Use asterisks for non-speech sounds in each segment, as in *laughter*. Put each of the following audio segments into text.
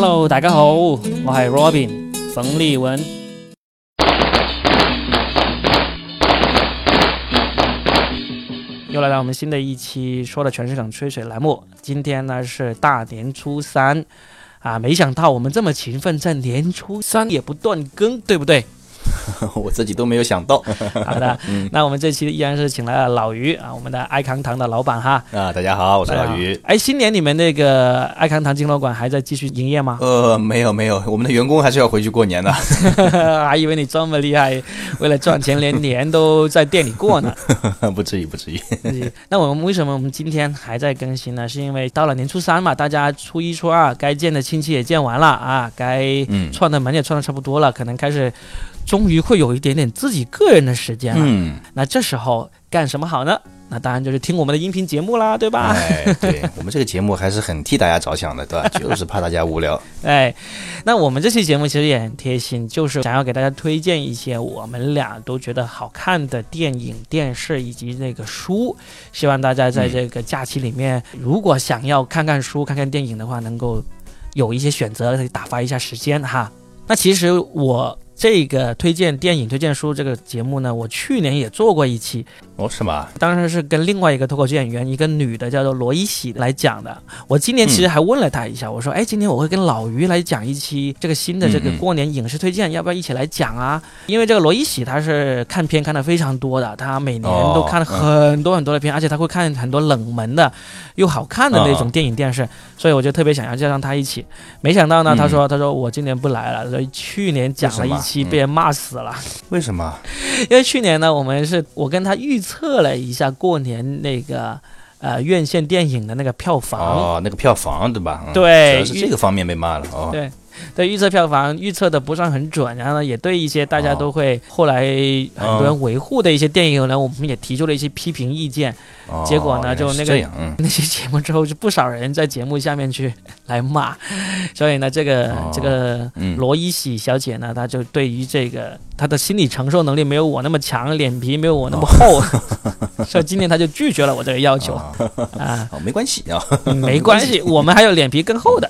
Hello，大家好，我系 Robin 冯立文。又来到我们新的一期，说的全是冷吹水栏目。今天呢是大年初三，啊，没想到我们这么勤奋，在年初三也不断更，对不对？*laughs* 我自己都没有想到。*laughs* 好的，那我们这期依然是请来了老于啊，我们的爱康堂的老板哈。啊，大家好，我是老于。哎，新年你们那个爱康堂金楼馆还在继续营业吗？呃，没有没有，我们的员工还是要回去过年的。*laughs* 还以为你这么厉害，为了赚钱连年都在店里过呢。不至于不至于。那我们为什么我们今天还在更新呢？是因为到了年初三嘛，大家初一初二该见的亲戚也见完了啊，该串的门也串的差不多了，可能开始。终于会有一点点自己个人的时间了。嗯，那这时候干什么好呢？那当然就是听我们的音频节目啦，对吧？哎，对 *laughs* 我们这个节目还是很替大家着想的，对吧？*laughs* 就是怕大家无聊。哎，那我们这期节目其实也很贴心，就是想要给大家推荐一些我们俩都觉得好看的电影、电视以及那个书，希望大家在这个假期里面，如果想要看看书、看看电影的话，能够有一些选择，打发一下时间哈。那其实我。这个推荐电影、推荐书这个节目呢，我去年也做过一期。哦，是吗？当时是跟另外一个脱口秀演员，一个女的叫做罗一喜来讲的。我今年其实还问了她一下，我说：“哎，今天我会跟老于来讲一期这个新的这个过年影视推荐，要不要一起来讲啊？”因为这个罗一喜她是看片看的非常多的，她每年都看了很多很多的片，而且她会看很多冷门的又好看的那种电影电视，所以我就特别想要叫上她一起。没想到呢，她说：“她说我今年不来了，所以去年讲了一期被人骂死了。”为什么？因为去年呢，我们是我跟他预。测了一下过年那个呃院线电影的那个票房哦，那个票房对吧？对，主要是这个方面被骂了哦。对，对，预测票房预测的不算很准，然后呢，也对一些大家都会后来很多人维护的一些电影呢，我们也提出了一些批评意见。结果呢，就那个 *laughs* 那些节目之后，就不少人在节目下面去来骂，所以呢，这个这个罗伊喜小姐呢，她就对于这个她的心理承受能力没有我那么强，脸皮没有我那么厚，*laughs* 所以今天她就拒绝了我这个要求啊。哦，没关系啊，*laughs* 没关系，我们还有脸皮更厚的。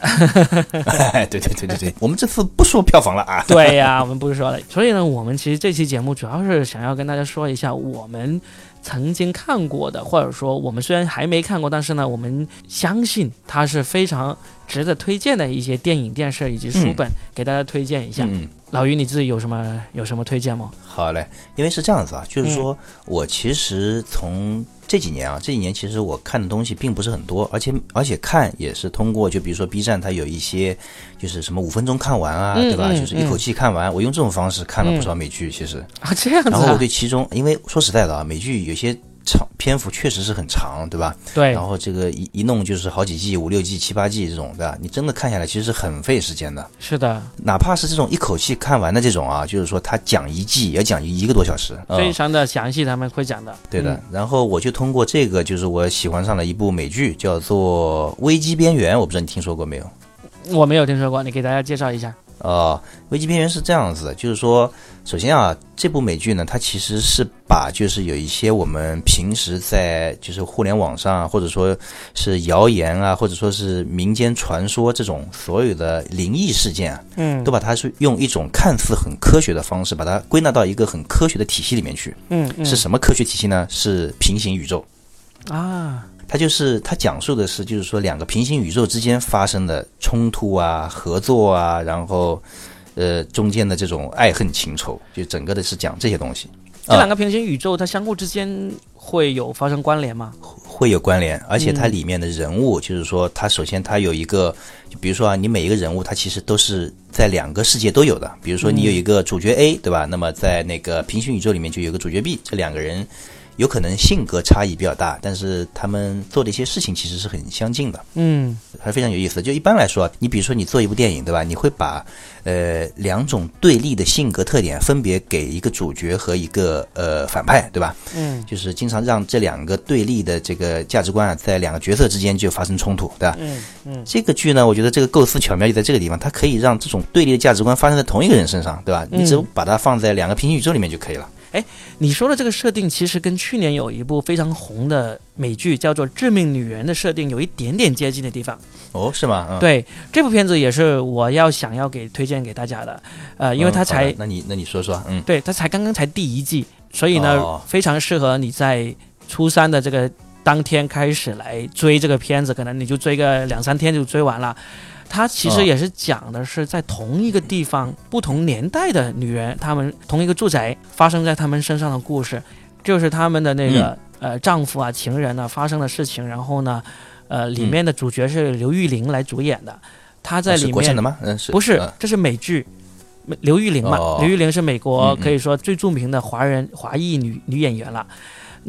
对对对对对，我们这次不说票房了啊。对呀，我们不说了。所以呢，我们其实这期节目主要是想要跟大家说一下我们。曾经看过的，或者说我们虽然还没看过，但是呢，我们相信它是非常值得推荐的一些电影、电视以及书本，给大家推荐一下。嗯老于，你自己有什么有什么推荐吗？好嘞，因为是这样子啊，就是说我其实从。这几年啊，这几年其实我看的东西并不是很多，而且而且看也是通过，就比如说 B 站，它有一些就是什么五分钟看完啊，对吧？就是一口气看完。我用这种方式看了不少美剧，其实啊这样子。然后我对其中，因为说实在的啊，美剧有些。长篇幅确实是很长，对吧？对。然后这个一一弄就是好几季、五六季、七八季这种，对吧？你真的看下来，其实是很费时间的。是的。哪怕是这种一口气看完的这种啊，就是说他讲一季也讲一个多小时，非常的详细，他们会讲的。对的。然后我就通过这个，就是我喜欢上了一部美剧，叫做《危机边缘》，我不知道你听说过没有？我没有听说过，你给大家介绍一下。哦，危机边缘是这样子的，就是说，首先啊，这部美剧呢，它其实是把就是有一些我们平时在就是互联网上，或者说是谣言啊，或者说是民间传说这种所有的灵异事件，嗯，都把它是用一种看似很科学的方式，把它归纳到一个很科学的体系里面去，嗯，是什么科学体系呢？是平行宇宙，啊。它就是它讲述的是，就是说两个平行宇宙之间发生的冲突啊、合作啊，然后，呃，中间的这种爱恨情仇，就整个的是讲这些东西。这两个平行宇宙，它相互之间会有发生关联吗？会有关联，而且它里面的人物，就是说，它首先它有一个，就比如说啊，你每一个人物，它其实都是在两个世界都有的。比如说你有一个主角 A，对吧？那么在那个平行宇宙里面就有个主角 B，这两个人。有可能性格差异比较大，但是他们做的一些事情其实是很相近的，嗯，还是非常有意思的。就一般来说，你比如说你做一部电影，对吧？你会把呃两种对立的性格特点分别给一个主角和一个呃反派，对吧？嗯，就是经常让这两个对立的这个价值观啊，在两个角色之间就发生冲突，对吧？嗯嗯，这个剧呢，我觉得这个构思巧妙就在这个地方，它可以让这种对立的价值观发生在同一个人身上，对吧？你只把它放在两个平行宇宙里面就可以了。哎，你说的这个设定其实跟去年有一部非常红的美剧叫做《致命女人》的设定有一点点接近的地方。哦，是吗？嗯、对，这部片子也是我要想要给推荐给大家的。呃，因为它才，那你那你说说，嗯，对，它才刚刚才第一季，所以呢，哦非常适合你在初三的这个当天开始来追这个片子，可能你就追个两三天就追完了。它其实哦也是讲的是在同一个地方、不同年代的女人，她们同一个住宅发生在她们身上的故事，就是她们的那个、呃丈夫啊、情人啊发生的事情。然后呢，呃，里面的主角是刘玉玲来主演的，她在里面国产的吗？嗯，是不是嗯，这是美剧。美刘玉玲嘛，哦刘玉玲是美国可以说最著名的华人华裔女女演员了。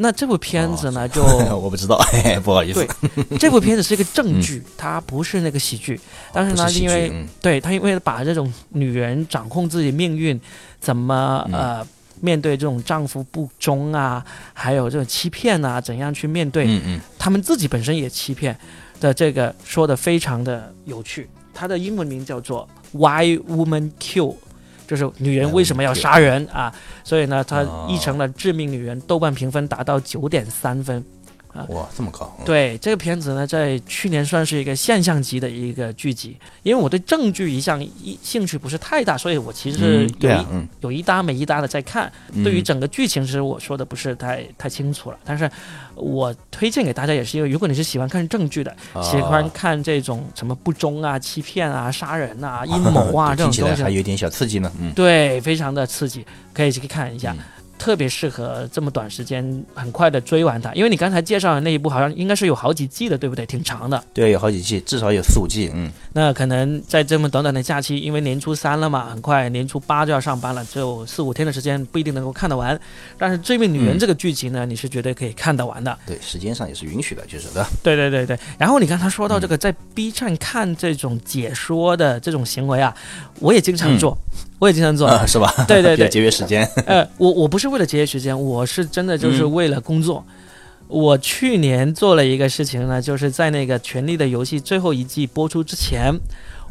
那这部片子呢，就 *laughs* 我不知道，*laughs* 不好意思对，这部片子是一个正剧，它不是那个喜剧。但是呢，因为嗯对他因为把这种女人掌控自己命运，怎么嗯呃面对这种丈夫不忠啊，还有这种欺骗啊，怎样去面对，嗯嗯，他们自己本身也欺骗的这个说的非常的有趣。它的英文名叫做 Why Woman Kill，就是女人为什么要杀人啊？所以呢，它哦译成了《致命女人》，豆瓣评分达到九点三分。哇，这么高，嗯，对这个片子呢，在去年算是一个现象级的一个剧集，因为我对正剧一向一兴趣不是太大，所以我其实是有一、对啊，嗯，有一搭没一搭的在看。嗯对于整个剧情，其实我说的不是太太清楚了，但是我推荐给大家也是因为，如果你是喜欢看正剧的，喜欢啊看这种什么不忠啊、欺骗啊、杀人啊、*laughs* 阴谋啊这听起来种东西，还有点小刺激呢，嗯，对，非常的刺激，可以去看一下。嗯特别适合这么短时间很快的追完它，因为你刚才介绍的那一部好像应该是有好几季的，对不对？挺长的。对，有好几季，至少有四五季，嗯，那可能在这么短短的假期，因为年初三了嘛，很快年初八就要上班了，只有四五天的时间，不一定能够看得完。但是《追命女人》嗯这个剧情呢，你是绝对可以看得完的。对，时间上也是允许的，就是的，对对对对。然后你刚才说到这嗯个在 B 站看这种解说的这种行为啊，我也经常做，我也经常做。啊，是吧？对对 *laughs* 对节约时间，*laughs* 呃，我我不是为了节约时间，我是真的就是嗯为了工作。我去年做了一个事情呢，就是在那个《权力的游戏》最后一季播出之前，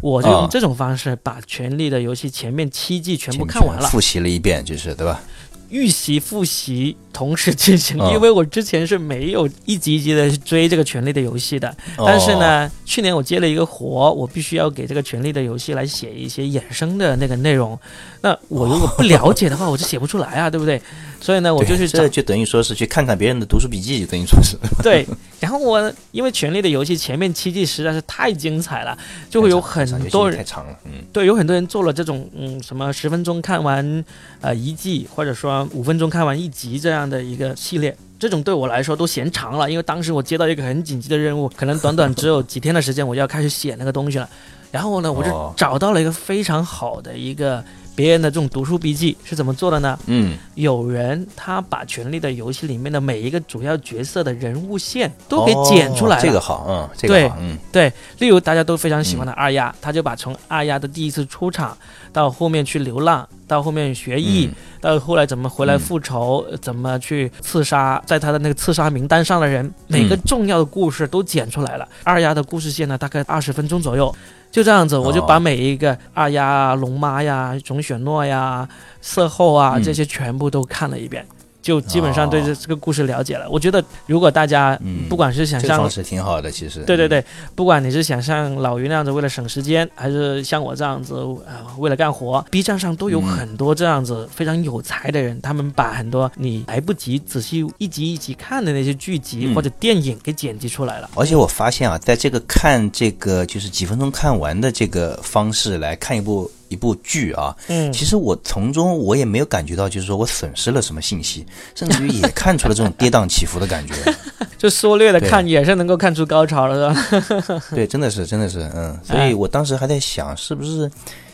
我就啊用这种方式把《权力的游戏》前面七季全部看完了，复习了一遍，就是对吧？预习复习同时进行。啊因为我之前是没有一集一集的追这个《权力的游戏》的，但是哦，呢，去年我接了一个活，我必须要给这个《权力的游戏》来写一些衍生的那个内容。那我如果不了解的话，我就写不出来啊，对不对？所以呢，我就去这就等于说是去看看别人的读书笔记，等于说是 *laughs* 对，然后我因为《权力的游戏》前面七季实在是太精彩了，就会有很多人太长了，嗯，对，有很多人做了这种嗯什么十分钟看完呃一季，或者说五分钟看完一集这样的一个系列。这种对我来说都嫌长了，因为当时我接到一个很紧急的任务，可能短短只有几天的时间，我就要开始写那个东西了。然后呢，我就哦找到了一个非常好的一个别人的这种读书笔记是怎么做的呢？嗯，有人他把《权力的游戏》里面的每一个主要角色的人物线都给剪出来了。哦这个好，嗯，这个好，嗯，对，例如大家都非常喜欢的二丫，他就把从二丫的第一次出场到后面去流浪，到后面学艺，嗯到后来怎么回来复仇，呃怎么去刺杀，在他的那个刺杀名单上的人，每个重要的故事都剪出来了。二丫的故事线呢，大概二十分钟左右。就这样子，我就把哦每一个二丫啊、龙妈呀、种雪诺呀、色后啊嗯。这些全部都看了一遍，就基本上对这哦。这个故事了解了。我觉得，如果大家嗯。不管是想像这个方式挺好的，其实，对对对，不管你是想像老于那样子为了省时间，还是像我这样子呃为了干活，B 站上都有嗯很多这样子非常有才的人，他们把很多你来不及仔细一集一集看的那些剧集、嗯。或者电影给剪辑出来了。而且我发现啊，在这个看这个就是几分钟看完的这个方式来看一部一部剧啊，嗯，其实我从中我也没有感觉到，就是说我损失了什么信息，甚至于也看出了这种跌宕起伏的感觉。*laughs* 就缩略的看也是能够看出高潮了，是吧？*laughs* 对，真的是，真的是，嗯，所以我当时还在想，是不是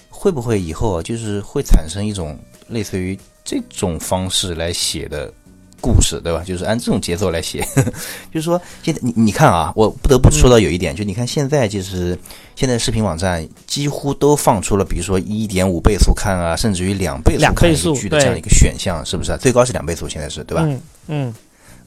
会不会以后啊，就是会产生一种类似于这种方式来写的故事，对吧？就是按这种节奏来写，*laughs* 就是说，现在你你看啊，我不得不说到有一点，就你看现在就是现在视频网站几乎都放出了，比如说一点五倍速看啊，甚至于两倍速看剧的这样一个选项，是不是啊？最高是两倍速，现在是对吧？嗯嗯，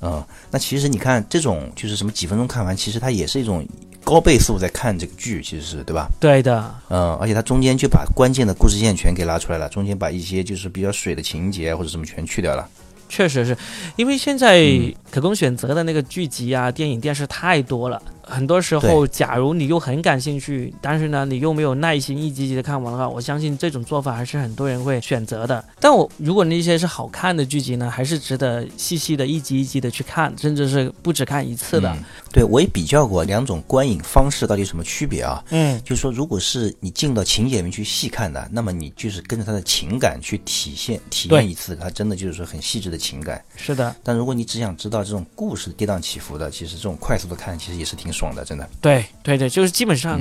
嗯，那其实你看这种就是什么几分钟看完，其实它也是一种高倍速在看这个剧，其实是对吧？对的，嗯，而且它中间就把关键的故事线全给拉出来了，中间把一些就是比较水的情节或者什么全去掉了。确实是因为现在可供选择的那个剧集啊、电影、电视太多了。很多时候，假如你又很感兴趣，但是呢，你又没有耐心一集集的看完的话，我相信这种做法还是很多人会选择的。但我如果那些是好看的剧集呢，还是值得细细的一集一集的去看，甚至是不止看一次的。对我也比较过两种观影方式到底有什么区别啊？嗯，就是说，如果是你进到情节里面去细看的，那么你就是跟着他的情感去体现体验一次，他真的就是说很细致的情感。是的。但如果你只想知道这种故事跌宕起伏的，其实这种快速的看，其实也是挺爽的，真的。对。对对对，就是基本上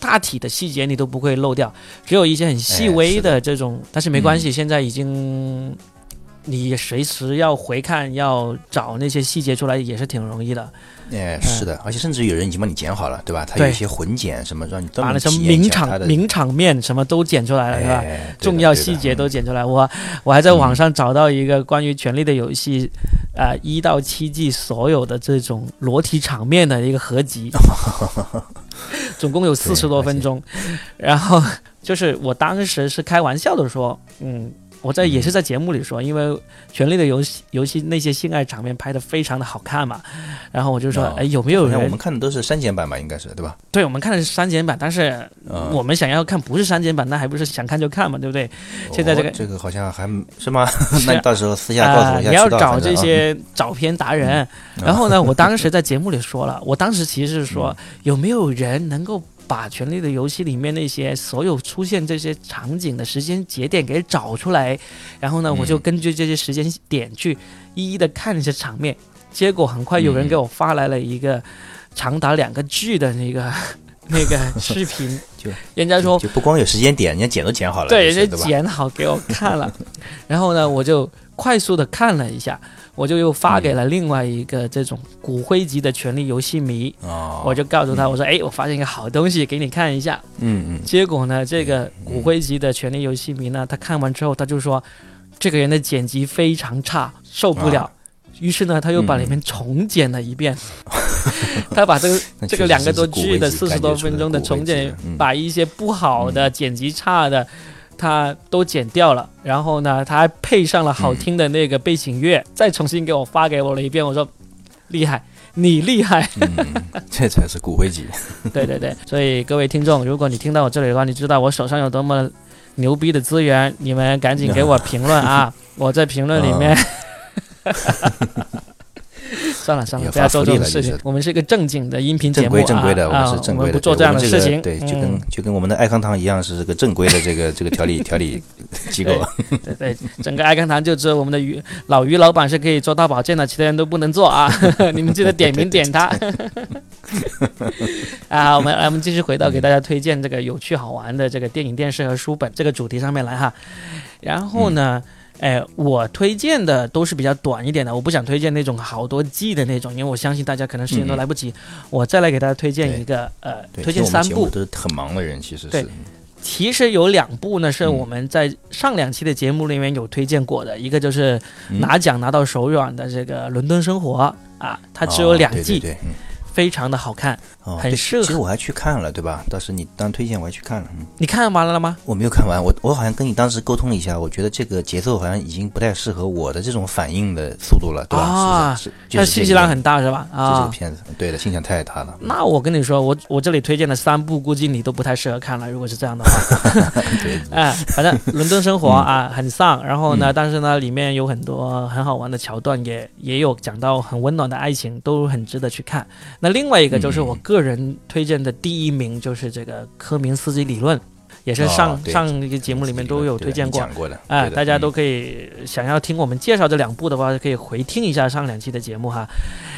大体的细节你都不会漏掉，只有一些很细微的这种，但是没关系，现在已经你随时要回看要找那些细节出来也是挺容易的。哎，是的，而且甚至有人已经帮你剪好了，对吧？他有一些混剪什么，让你把那什么名场名场面什么都剪出来了，是吧？重要细节都剪出来。我我还在网上找到一个关于《权力的游戏》啊一到七季所有的这种裸体场面的一个合集，*laughs* 总共有四十多分钟。然后就是我当时是开玩笑的说，嗯。我在也是在节目里说，因为《权力的游戏》游戏那些性爱场面拍的非常的好看嘛，然后我就说，哎，有没有人？我们看的都是删减版吧，应该是对吧？对，我们看的是删减版，但是我们想要看不是删减版，那还不是想看就看嘛，对不对？现在这个这个好像还是吗？*laughs* 那到时候私下告诉我一下。你要找这些 *laughs* 找片达人，然后呢，我当时在节目里说了，我当时其实是说，*laughs* 有没有人能够。把《权力的游戏》里面那些所有出现这些场景的时间节点给找出来，然后呢，我就根据这些时间点去一一的看那些场面。结果很快有人给我发来了一个长达两个 G 的那个 *laughs* 那个视频，*laughs* 就人家说就不光有时间点，人家剪都剪好了，对，人家剪好给我看了。*laughs* 然后呢，我就快速的看了一下。我就又发给了另外一个这种骨灰级的权力游戏迷，我就告诉他，我说，哎，我发现一个好东西给你看一下。嗯嗯。结果呢，这个骨灰级的权力游戏迷呢，他看完之后，他就说，这个人的剪辑非常差，受不了。于是呢，他又把里面重剪了一遍。*laughs* 他把这个 *laughs* 这个两个多 G 的四十多分钟的重剪，把一些不好的剪辑差的。他都剪掉了，然后呢，他还配上了好听的那个背景乐，再重新给我发给我了一遍。我说，厉害，你厉害，这才是骨灰级。*laughs* 对对对，所以各位听众，如果你听到我这里的话，你知道我手上有多么牛逼的资源，你们赶紧给我评论啊！*laughs* 我在评论里面。*laughs* 算了算了，不要做这种事情。我们是一个正经的音频节目啊，正规的，我们是正规的，不做这样的事情。对，就跟就跟我们的爱康堂一样，是这个正规的这个这个调理 *laughs* 调理机构。对对，整个爱康堂就只有我们的于老于老板是可以做大保健的，其他人都不能做啊！*laughs* 你们记得点名点他。*laughs* 啊，我们来，我们继续回到给大家推荐这个有趣好玩的这个电影、电视和书本这个主题上面来哈。然后呢？哎，我推荐的都是比较短一点的，我不想推荐那种好多季的那种，因为我相信大家可能时间都来不及。我再来给大家推荐一个，呃，推荐三部。都是很忙的人，其实是。其实有两部呢，是我们在上两期的节目里面有推荐过的，一个就是拿奖拿到手软的这个《伦敦生活》啊，它只有两季。非常的好看，很适合。其实我还去看了，对吧？当时你当推荐我还去看了。嗯你看完了吗？我没有看完，我我好像跟你当时沟通了一下，我觉得这个节奏好像已经不太适合我的这种反应的速度了，对吧？啊，是，它信息量很大，是吧？啊，这个片子，对的，信息量太大了。那我跟你说，我我这里推荐的三部，估计你都不太适合看了。如果是这样的话，*laughs* 对，*laughs* 哎，反正伦敦生活啊，很丧。然后呢，但是呢，里面有很多很好玩的桥段，也也有讲到很温暖的爱情，都很值得去看。那另外一个就是。我个人推荐的第一名就是这个科明斯基理论，也是上上一个节目里面都有推荐过，讲过的。哎，大家都可以想要听我们介绍这两部的话，可以回听一下上两期的节目哈。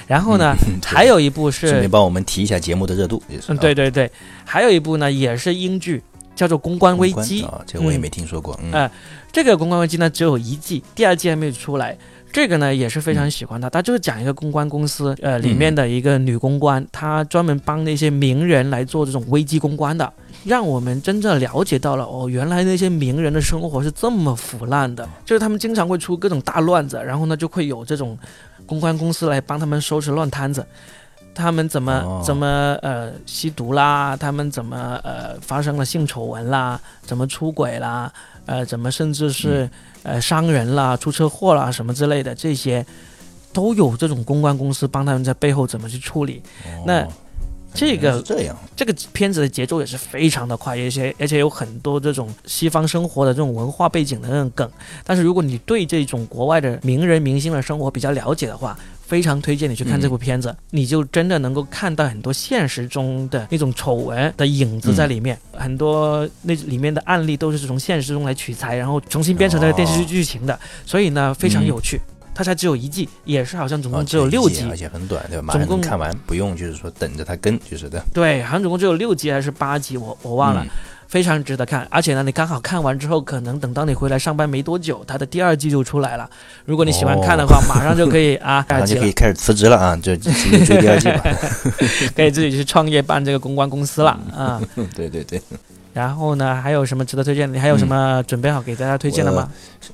然后呢，*laughs* 还有一部是顺便帮我们提一下节目的热度。嗯，对对对，还有一部呢也是英剧，叫做《公关危机》。这个我也没听说过。哎，这个《公关危机》呢只有一季，第二季还没有出来。这个呢也是非常喜欢的，他就是讲一个公关公司，呃，里面的一个女公关，她专门帮那些名人来做这种危机公关的，让我们真正了解到了哦，原来那些名人的生活是这么腐烂的，就是他们经常会出各种大乱子，然后呢就会有这种公关公司来帮他们收拾乱摊子。他们怎么、哦。怎么呃吸毒啦，他们怎么呃发生了性丑闻啦，怎么出轨啦，呃怎么甚至是、呃伤人啦、出车祸啦什么之类的，这些都有这种公关公司帮他们在背后怎么去处理。那哦这个这样，这个片子的节奏也是非常的快，而且而且有很多这种西方生活的这种文化背景的那种梗。但是如果你对这种国外的名人明星的生活比较了解的话，非常推荐你去看这部片子，你就真的能够看到很多现实中的那种丑闻的影子在里面，很多那里面的案例都是从现实中来取材，然后重新编成这个电视剧剧情的，所以呢非常有趣。它才只有一季，也是好像总共哦只有六集，而且很短，对吧？马总共看完，不用就是说等着它更，就是的。对，好像总共只有六集还是八集，我我忘了。嗯非常值得看，而且呢，你刚好看完之后，可能等到你回来上班没多久，它的第二季就出来了。如果你喜欢看的话，马上就可以 *laughs* 啊，第马上就可以开始辞职了啊，就直接追第二季吧。*laughs* 可以自己去创业办这个公关公司了啊。对 *laughs* 对对，然后呢，还有什么值得推荐的？你还有什么准备好给大家推荐的吗？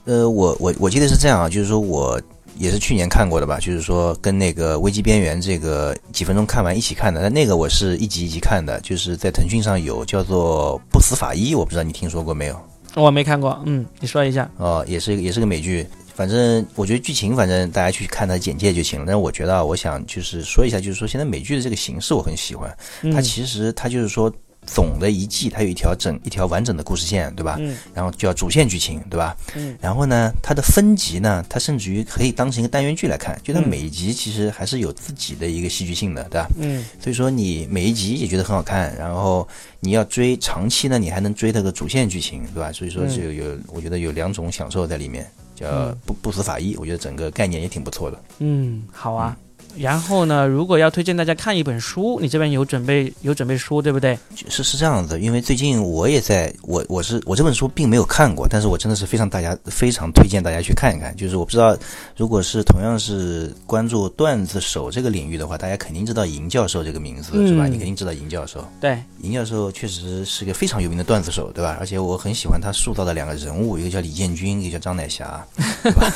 呃，我我我记得是这样啊，就是说我也是去年看过的吧，就是说跟那个《危机边缘》这个几分钟看完一起看的，但那个我是一集一集看的，就是在腾讯上有叫做《不死法医》，我不知道你听说过没有？我没看过，嗯，你说一下。哦，也是也是个美剧。反正我觉得剧情，反正大家去看它简介就行了。但是我觉得啊，我想就是说一下，就是说现在美剧的这个形式我很喜欢。嗯它其实它就是说总的一季它有一条整一条完整的故事线，对吧？嗯然后叫主线剧情，对吧？嗯然后呢，它的分集呢，它甚至于可以当成一个单元剧来看，就它嗯每一集其实还是有自己的一个戏剧性的，对吧？嗯所以说你每一集也觉得很好看，然后你要追长期呢，你还能追它个主线剧情，对吧？所以说就有有，我觉得有两种享受在里面，叫嗯不不死法医，我觉得整个概念也挺不错的。嗯，好啊。然后呢，如果要推荐大家看一本书，你这边有准备有准备书对不对？是是这样子，因为最近我也在，我我是我这本书并没有看过，但是我真的是非常大家非常推荐大家去看一看。就是我不知道，如果是同样是关注段子手这个领域的话，大家肯定知道尹教授这个名字，是吧？嗯你肯定知道尹教授。对，尹教授确实是个非常有名的段子手，对吧？而且我很喜欢他塑造的两个人物，一个叫李建军，一个叫张乃霞，对吧？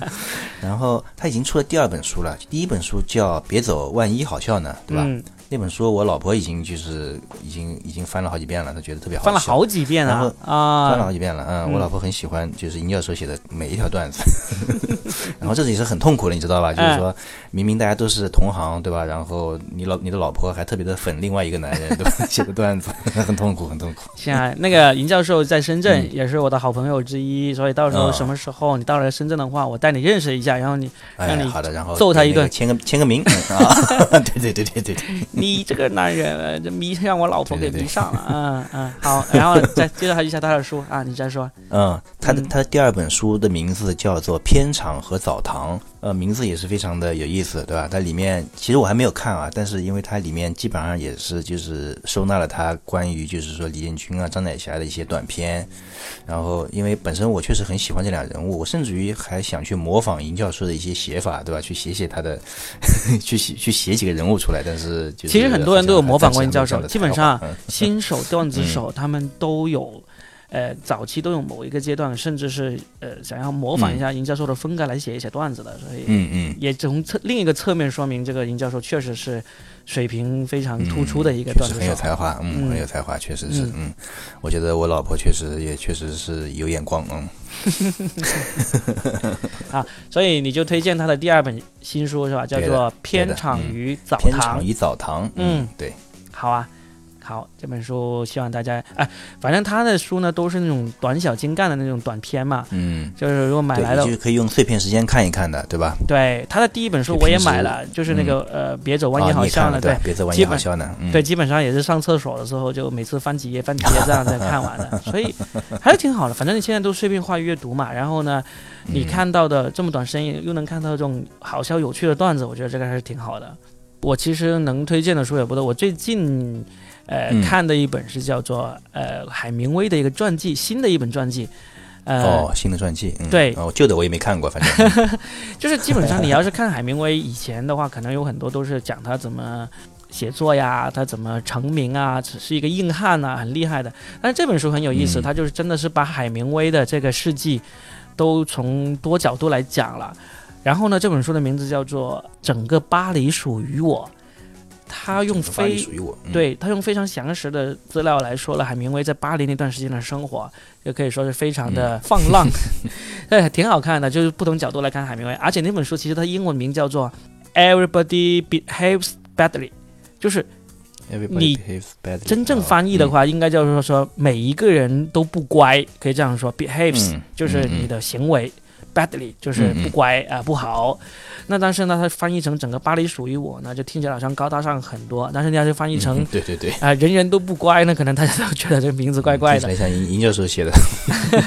*laughs* 然后他已经出了第二本书了，第一本书叫《别走，万一好笑呢》，对吧？那本书我老婆已经就是已经已经翻了好几遍了，她觉得特别好，翻了好几遍然后啊啊翻了好！几遍了。嗯，嗯我老婆很喜欢，就是尹教授写的每一条段子。*laughs* 然后这也是很痛苦的，你知道吧？哎就是说明明大家都是同行，对吧？然后你老你的老婆还特别的粉另外一个男人，对吧？写的段子很痛苦，很痛苦。现在那个尹教授在深圳嗯也是我的好朋友之一，所以到时候啊什么时候你到了深圳的话，我带你认识一下，然后你哎让你好的，然后揍他一顿签个签个名嗯啊！对对对对对对，你这个男人呃这迷让我老婆给迷上了，嗯嗯，好，然后再介绍一下他的书啊，你再说，嗯，他他的第二本书的名字叫做《片场和澡堂》，呃，名字也是非常的有意思，对吧？它里面其实我还没有看啊，但是因为它里面基本上也是就是收纳了他关于就是说李建军啊、张乃霞的一些短片，然后因为本身我确实很喜欢这俩人物，我甚至于还想去模仿尹教授的一些写法，对吧？去写写他的，*laughs* 去写去写几个人物出来，但是就是其实很多人都有模仿过尹教授基本上 *laughs* 新手段子手他们都有。呃，早期都有某一个阶段，甚至是呃想要模仿一下尹教授的风格来写一写段子的，所以嗯嗯。也从侧另一个侧面说明，这个尹教授确实是水平非常突出的一个确实很有。才华，嗯，嗯很有才华，确实是，嗯嗯，我觉得我老婆确实也确实是有眼光，嗯，*laughs* 啊所以你就推荐他的第二本新书是吧？叫做《对偏的嗯场与澡堂片场》。与澡堂，嗯嗯，对，好啊，好，这本书希望大家哎，反正他的书呢都是那种短小精干的那种短篇嘛，嗯，就是如果买来对，的就可以用碎片时间看一看的，对吧？对他的第一本书我也买了，就是那个、呃别走万一啊，好笑呢，对？别走万一好笑呢，嗯，对，基本上也是上厕所的时候就每次翻几页翻几页这样再看完的，*laughs* 所以还是挺好的。反正你现在都碎片化阅读嘛，然后呢，你嗯看到的这么短时间又能看到这种好笑有趣的段子，我觉得这个还是挺好的。我其实能推荐的书也不多，我最近呃、嗯看的一本是叫做呃海明威的一个传记，新的一本传记，呃，哦，新的传记，嗯对哦，旧的我也没看过，反正，*laughs* 就是基本上你要是看海明威以前的话，可能有很多都是讲他怎么写作呀，他怎么成名啊，只是一个硬汉呐、很厉害的。但是这本书很有意思，嗯他就是真的是把海明威的这个事迹都从多角度来讲了。然后呢，这本书的名字叫做《整个巴黎属于我》。他用非属于我，嗯，对他用非常详实的资料来说了海明威在巴黎那段时间的生活，也可以说是非常嗯。的放浪，对，*laughs* 挺好看的。就是不同角度来看海明威，而且那本书其实它英文名叫做《Everybody Behaves Badly》，就是你真正啊翻译的话，应该叫做说每一个人都不乖，可以这样说，behaves、嗯就是你的行为、b a d l y 就是不乖啊、不好。那但是呢，它翻译成整个巴黎属于我呢，就听起来好像高大上很多。但是你要是翻译成嗯对对对，啊、人人都不乖，那可能大家都觉得这个名字怪怪的。像银银教授写的，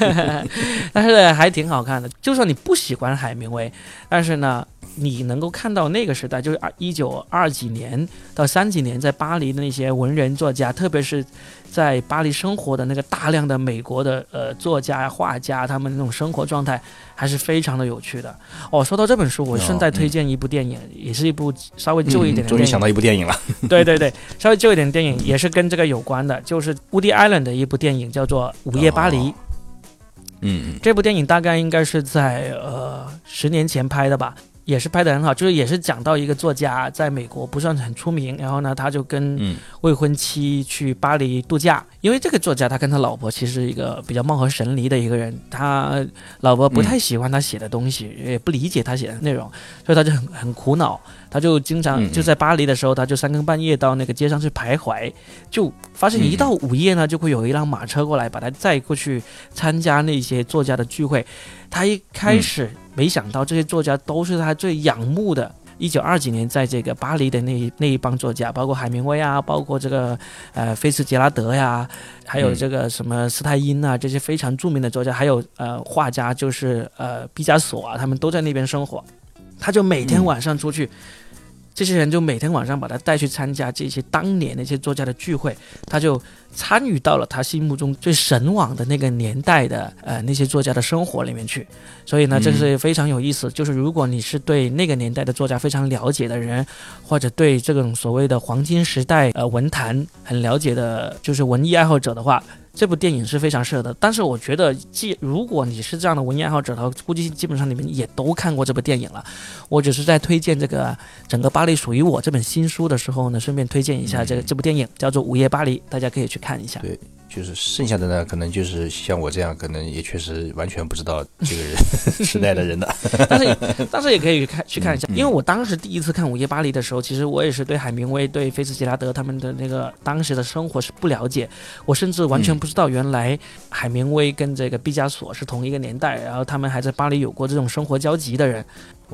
*laughs* 但是还挺好看的。就算你不喜欢海明威，但是呢，你能够看到那个时代，就是二一九二几年到三几年，在巴黎的那些文人作家，特别是在巴黎生活的那个大量的美国的呃作家、画家，他们那种生活状态还是非常的有趣的。哦，说到这本书，我顺带推荐一部电影，也是一部稍微旧一点的电影。嗯终于想到一部电影了，*laughs* 对对对，稍微旧一点的电影也是跟这个有关的，就是 Woody Allen 的一部电影，叫做《午夜巴黎》。嗯这部电影大概应该是在呃十年前拍的吧，也是拍的很好，就是也是讲到一个作家在美国不算很出名，然后呢他就跟嗯未婚妻去巴黎度假，因为这个作家他跟他老婆其实是一个比较貌合神离的一个人，他老婆不太喜欢他写的东西，也不理解他写的内容，所以他就很很苦恼，他就经常就在巴黎的时候，他就三更半夜到那个街上去徘徊，就发现一到午夜呢，就会有一辆马车过来把他载过去参加那些作家的聚会。他一开始没想到这些作家都是他最仰慕的。一九二几年，在这个巴黎的那一那一帮作家，包括海明威啊，包括这个呃菲茨杰拉德呀，还有这个什么斯泰因啊，这些非常著名的作家，还有呃画家，就是呃毕加索啊，他们都在那边生活。他就每天晚上出去，这些人就每天晚上把他带去参加这些当年那些作家的聚会，他就参与到了他心目中最神往的那个年代的呃那些作家的生活里面去。所以呢，这是非常有意思。就是如果你是对那个年代的作家非常了解的人，或者对这种所谓的黄金时代呃文坛很了解的，就是文艺爱好者的话，这部电影是非常适合的。但是我觉得，既如果你是这样的文艺爱好者的话，估计基本上你们也都看过这部电影了。我只是在推荐这个整个巴黎属于我这本新书的时候呢，顺便推荐一下这个这部电影，叫做《午夜巴黎》，大家可以去看一下。对就是剩下的呢，可能就是像我这样，可能也确实完全不知道这个人 *laughs* 时代的人的。*laughs* 但是但是也可以去看去看一下，因为我当时第一次看《午夜巴黎》的时候，其实我也是对海明威、对菲茨杰拉德他们的那个当时的生活是不了解，我甚至完全不知道原来海明威跟这个毕加索是同一个年代，然后他们还在巴黎有过这种生活交集的人。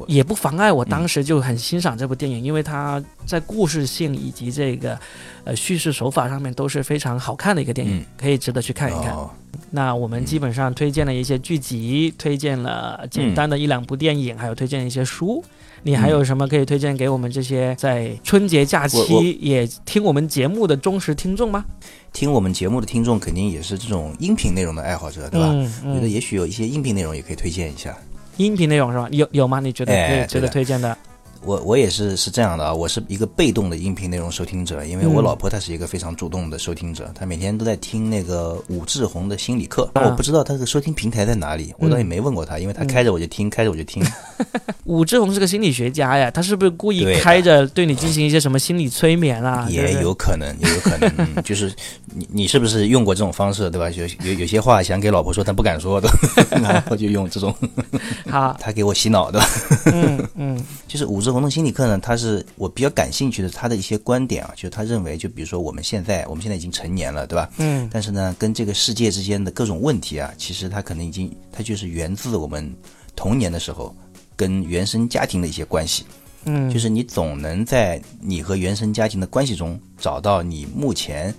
也不妨碍我当时就很欣赏这部电影，因为它在故事性以及这个呃叙事手法上面都是非常好看的一个电影，嗯可以值得去看一看。哦，那我们基本上推荐了一些剧集，推荐了简单的一两部电影，还有推荐一些书。你还有什么可以推荐给我们这些在春节假我我期也听我们节目的忠实听众吗？听我们节目的听众肯定也是这种音频内容的爱好者，对吧？嗯嗯，觉得也许有一些音频内容也可以推荐一下。音频内容是吧？有有吗？你觉得可以值得推荐的？我我也是是这样的啊，我是一个被动的音频内容收听者，因为我嗯老婆她是一个非常主动的收听者，她每天都在听那个武志红的心理课，但啊我不知道她这个收听平台在哪里，我倒也没问过她，因为她开着我就听，开着我就听。*laughs* 武志红是个心理学家呀，他是不是故意开着对你进行一些什么心理催眠啊？也有可能，也有可能，嗯，就是你你是不是用过这种方式，对吧？有有有些话想给老婆说，但不敢说的，*laughs* 然后就用这种好，他给我洗脑的。嗯嗯 *laughs* 就是武志红的心理课呢，他是我比较感兴趣的，他的一些观点啊，就是他认为，就比如说我们现在，我们现在已经成年了，对吧？嗯但是呢，跟这个世界之间的各种问题啊，其实它可能已经，它就是源自我们童年的时候跟原生家庭的一些关系。嗯，就是你总能在你和原生家庭的关系中找到你目前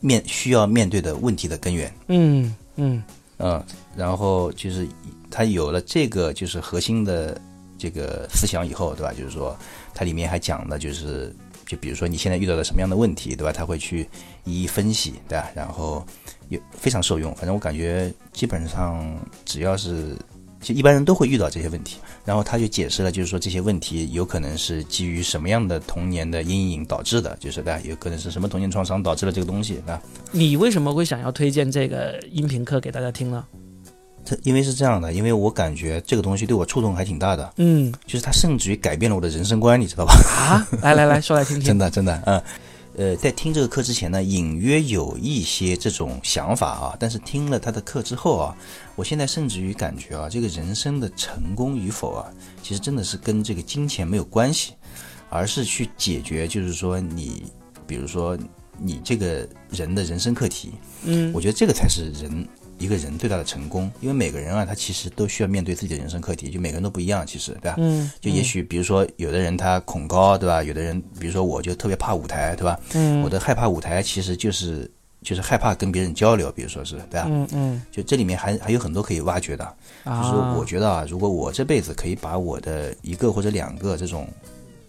面需要面对的问题的根源。嗯嗯嗯，然后就是他有了这个就是核心的这个思想以后，对吧？就是说，它里面还讲了，就是就比如说你现在遇到了什么样的问题，对吧？他会去一一分析，对吧？然后有非常受用。反正我感觉基本上只要是就一般人都会遇到这些问题。然后他就解释了，就是说这些问题有可能是基于什么样的童年的阴影导致的，就是对吧？有可能是什么童年创伤导致了这个东西，对吧？你为什么会想要推荐这个音频课给大家听呢？它因为是这样的，因为我感觉这个东西对我触动还挺大的，嗯就是它甚至于改变了我的人生观，你知道吧？啊，来来来说来听听。*laughs* 真的真的，嗯。呃，在听这个课之前呢，隐约有一些这种想法啊，但是听了他的课之后啊，我现在甚至于感觉啊，这个人生的成功与否啊，其实真的是跟这个金钱没有关系，而是去解决，就是说你，比如说你这个人的人生课题，嗯我觉得这个才是人一个人最大的成功，因为每个人啊，他其实都需要面对自己的人生课题，就每个人都不一样，其实对吧？嗯，就也许比如说有的人他恐高，对吧？有的人比如说我就特别怕舞台，对吧？嗯我的害怕舞台其实就是就是害怕跟别人交流，比如说是对吧？嗯嗯就这里面还还有很多可以挖掘的。就是啊，我觉得啊，如果我这辈子可以把我的一个或者两个这种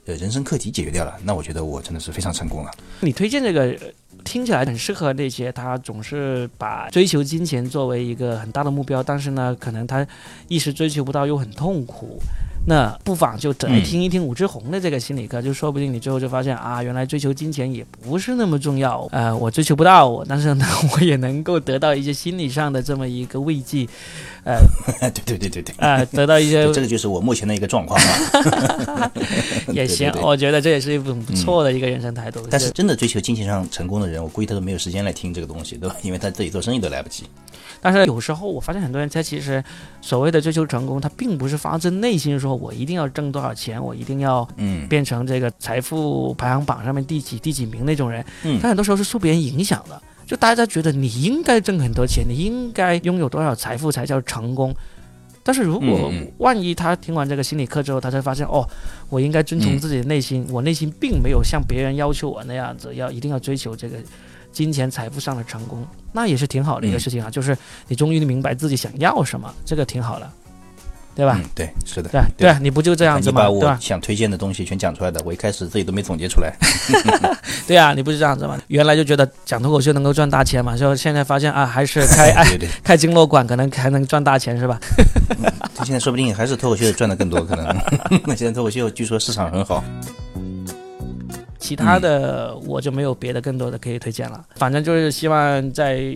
呃人生课题解决掉了，那我觉得我真的是非常成功了。你推荐这个呃听起来很适合那些他总是把追求金钱作为一个很大的目标，但是呢，可能他一时追求不到又很痛苦。那不妨就来听一听武志红的这个心理课，就说不定你最后就发现啊，原来追求金钱也不是那么重要。呃，我追求不到我，但是呢，我也能够得到一些心理上的这么一个慰藉，呃对对对对对，呃，得到一些这个就是我目前的一个状况啊。*laughs* *laughs* 也行对对。对我觉得这也是一种不错的一个人生态度。但是真的追求金钱上成功的人，我估计他都没有时间来听这个东西，对吧？因为他自己做生意都来不及。*laughs* 但是有时候我发现很多人他其实所谓的追求成功，他并不是发自内心说我一定要挣多少钱，我一定要嗯变成这个财富排行榜上面第几第几名那种人。嗯他很多时候是受别人影响的，就大家觉得你应该挣很多钱，你应该拥有多少财富才叫成功。但是如果万一他听完这个心理课之后，他才发现哦，我应该遵从嗯自己的内心，我内心并没有像别人要求我那样子，要一定要追求这个金钱财富上的成功，那也是挺好的一个嗯事情啊。就是你终于明白自己想要什么，这个挺好的，对吧？嗯，对，是的。对对啊，你不就这样子吗？我想推荐的东西全讲出来的，我一开始自己都没总结出来。*laughs* *laughs* 对啊，你不是这样子吗？原来就觉得讲脱口秀能够赚大钱嘛，就现在发现啊，还是开哎对对，开经络馆可能还能赚大钱是吧？他现在说不定还是脱口秀赚的更多，可能。*laughs* 那现在脱口秀据说市场很好。其他的我就没有别的更多的可以推荐了。反正就是希望在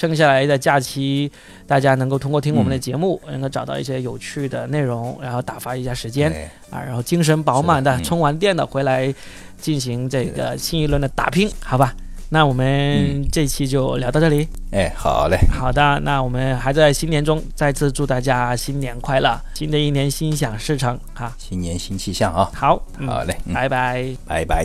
剩下来的假期，大家能够通过听我们的节目，能够找到一些有趣的内容，然后打发一下时间哎啊，然后精神饱满的嗯充完电的回来进行这个新一轮的打拼，好吧？那我们嗯这期就聊到这里。哎，好嘞，好的，那我们还在新年中，再次祝大家新年快乐，新的一年心想事成哈。新年新气象啊！好，嗯好嘞，嗯，拜拜。拜拜。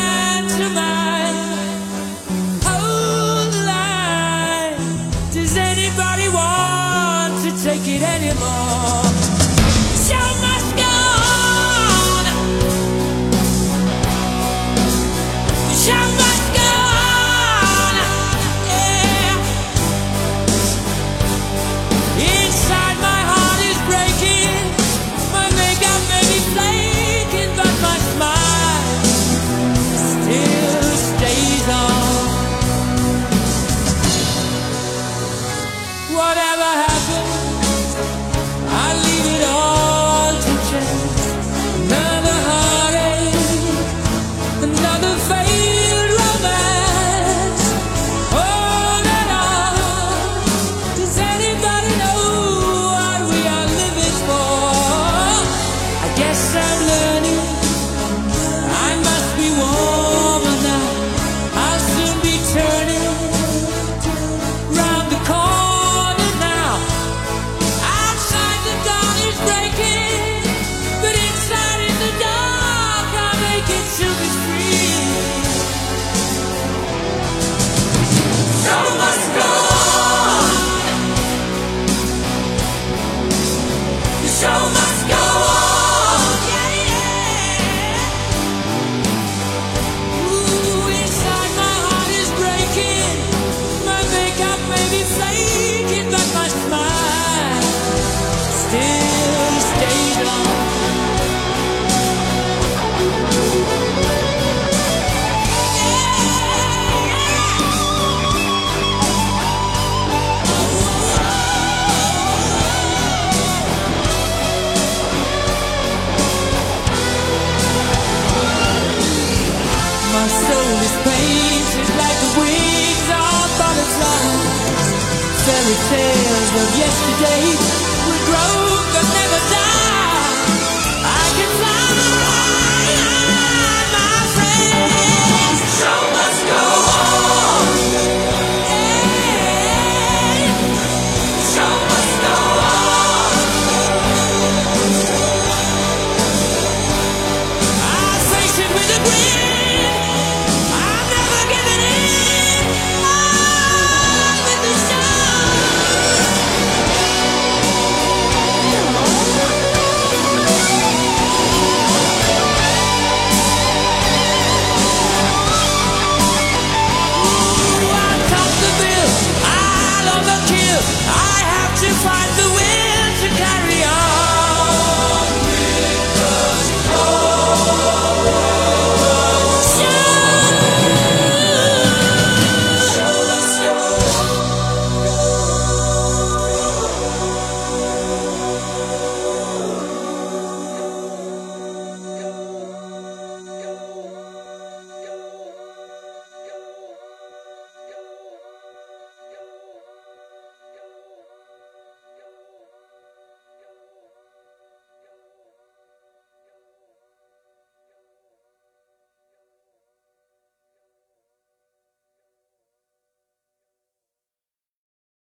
It anymore? The Show must go on. The Show must go on. Yeah. Inside my heart is breaking. My makeup may be flaking, but my smile still stays on. Whatever happens,